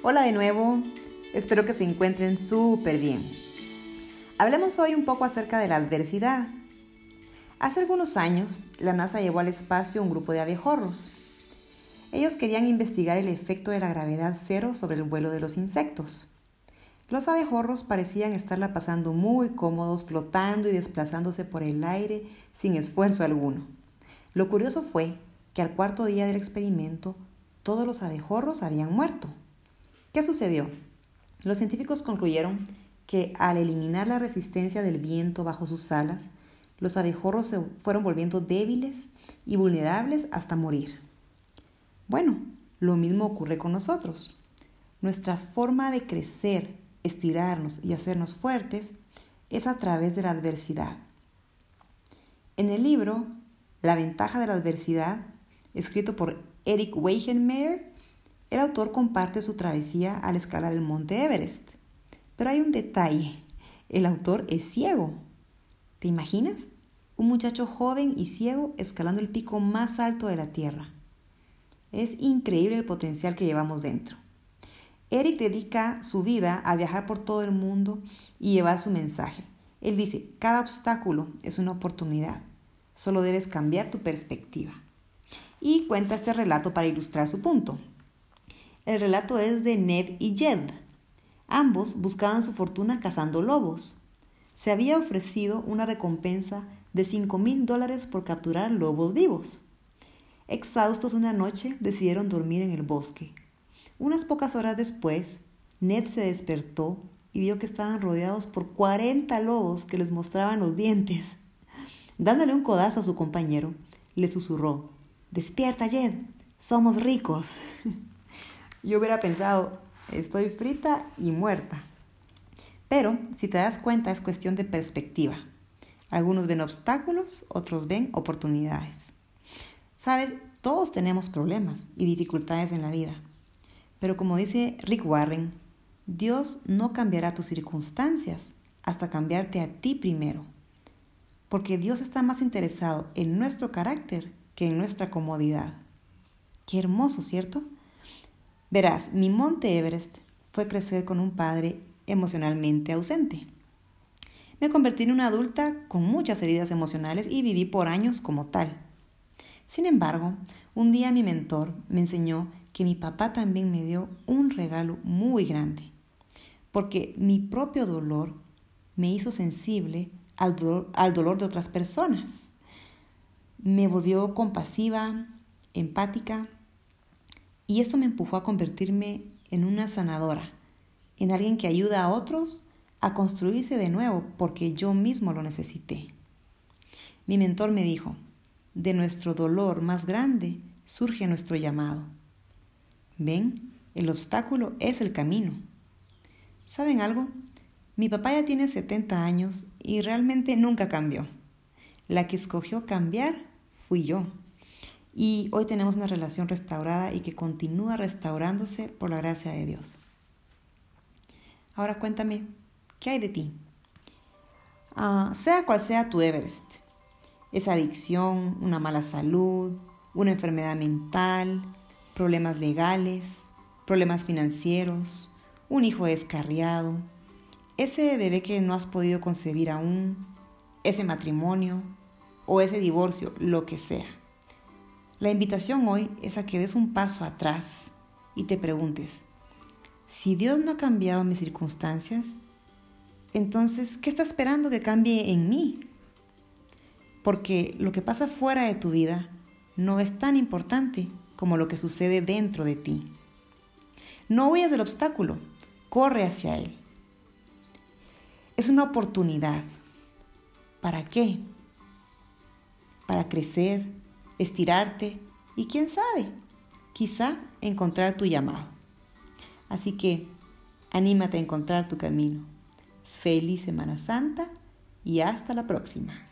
Hola de nuevo, espero que se encuentren súper bien. Hablemos hoy un poco acerca de la adversidad. Hace algunos años, la NASA llevó al espacio un grupo de abejorros. Ellos querían investigar el efecto de la gravedad cero sobre el vuelo de los insectos. Los abejorros parecían estarla pasando muy cómodos flotando y desplazándose por el aire sin esfuerzo alguno. Lo curioso fue que al cuarto día del experimento todos los abejorros habían muerto. ¿Qué sucedió? Los científicos concluyeron que al eliminar la resistencia del viento bajo sus alas, los abejorros se fueron volviendo débiles y vulnerables hasta morir. Bueno, lo mismo ocurre con nosotros. Nuestra forma de crecer, estirarnos y hacernos fuertes es a través de la adversidad. En el libro La ventaja de la adversidad, escrito por Eric Weihenmayer, el autor comparte su travesía al escalar el monte Everest. Pero hay un detalle. El autor es ciego. ¿Te imaginas? Un muchacho joven y ciego escalando el pico más alto de la Tierra. Es increíble el potencial que llevamos dentro. Eric dedica su vida a viajar por todo el mundo y llevar su mensaje. Él dice, cada obstáculo es una oportunidad. Solo debes cambiar tu perspectiva. Y cuenta este relato para ilustrar su punto. El relato es de Ned y Jed. Ambos buscaban su fortuna cazando lobos. Se había ofrecido una recompensa de 5 mil dólares por capturar lobos vivos. Exhaustos una noche, decidieron dormir en el bosque. Unas pocas horas después, Ned se despertó y vio que estaban rodeados por 40 lobos que les mostraban los dientes. Dándole un codazo a su compañero, le susurró, Despierta, Jed, somos ricos. Yo hubiera pensado, estoy frita y muerta. Pero, si te das cuenta, es cuestión de perspectiva. Algunos ven obstáculos, otros ven oportunidades. Sabes, todos tenemos problemas y dificultades en la vida. Pero como dice Rick Warren, Dios no cambiará tus circunstancias hasta cambiarte a ti primero. Porque Dios está más interesado en nuestro carácter que en nuestra comodidad. Qué hermoso, ¿cierto? Verás, mi monte Everest fue crecer con un padre emocionalmente ausente. Me convertí en una adulta con muchas heridas emocionales y viví por años como tal. Sin embargo, un día mi mentor me enseñó que mi papá también me dio un regalo muy grande, porque mi propio dolor me hizo sensible al dolor, de otras personas. Me volvió compasiva, empática y esto me empujó a convertirme en una sanadora, en alguien que ayuda a otros a construirse de nuevo porque yo mismo lo necesité. Mi mentor me dijo, de nuestro dolor más grande surge nuestro llamado. ¿Ven? El obstáculo es el camino. ¿Saben algo? Mi papá ya tiene 70 años y realmente nunca cambió. La que escogió cambiar fui yo y hoy tenemos una relación restaurada y que continúa restaurándose por la gracia de Dios. Ahora cuéntame, ¿qué hay de ti? Ah, sea cual sea tu Everest, esa adicción, una mala salud, una enfermedad mental, problemas legales, problemas financieros, un hijo descarriado, ese bebé que no has podido concebir aún, ese matrimonio o ese divorcio, lo que sea. La invitación hoy es a que des un paso atrás y te preguntes, si Dios no ha cambiado mis circunstancias, entonces, ¿qué está esperando que cambie en mí? Porque lo que pasa fuera de tu vida no es tan importante como lo que sucede dentro de ti. No huyas del obstáculo, corre hacia él. Es una oportunidad. ¿Para qué? Para crecer, estirarte y quién sabe, quizá encontrar tu llamado. Así que anímate a encontrar tu camino. Feliz Semana Santa y hasta la próxima.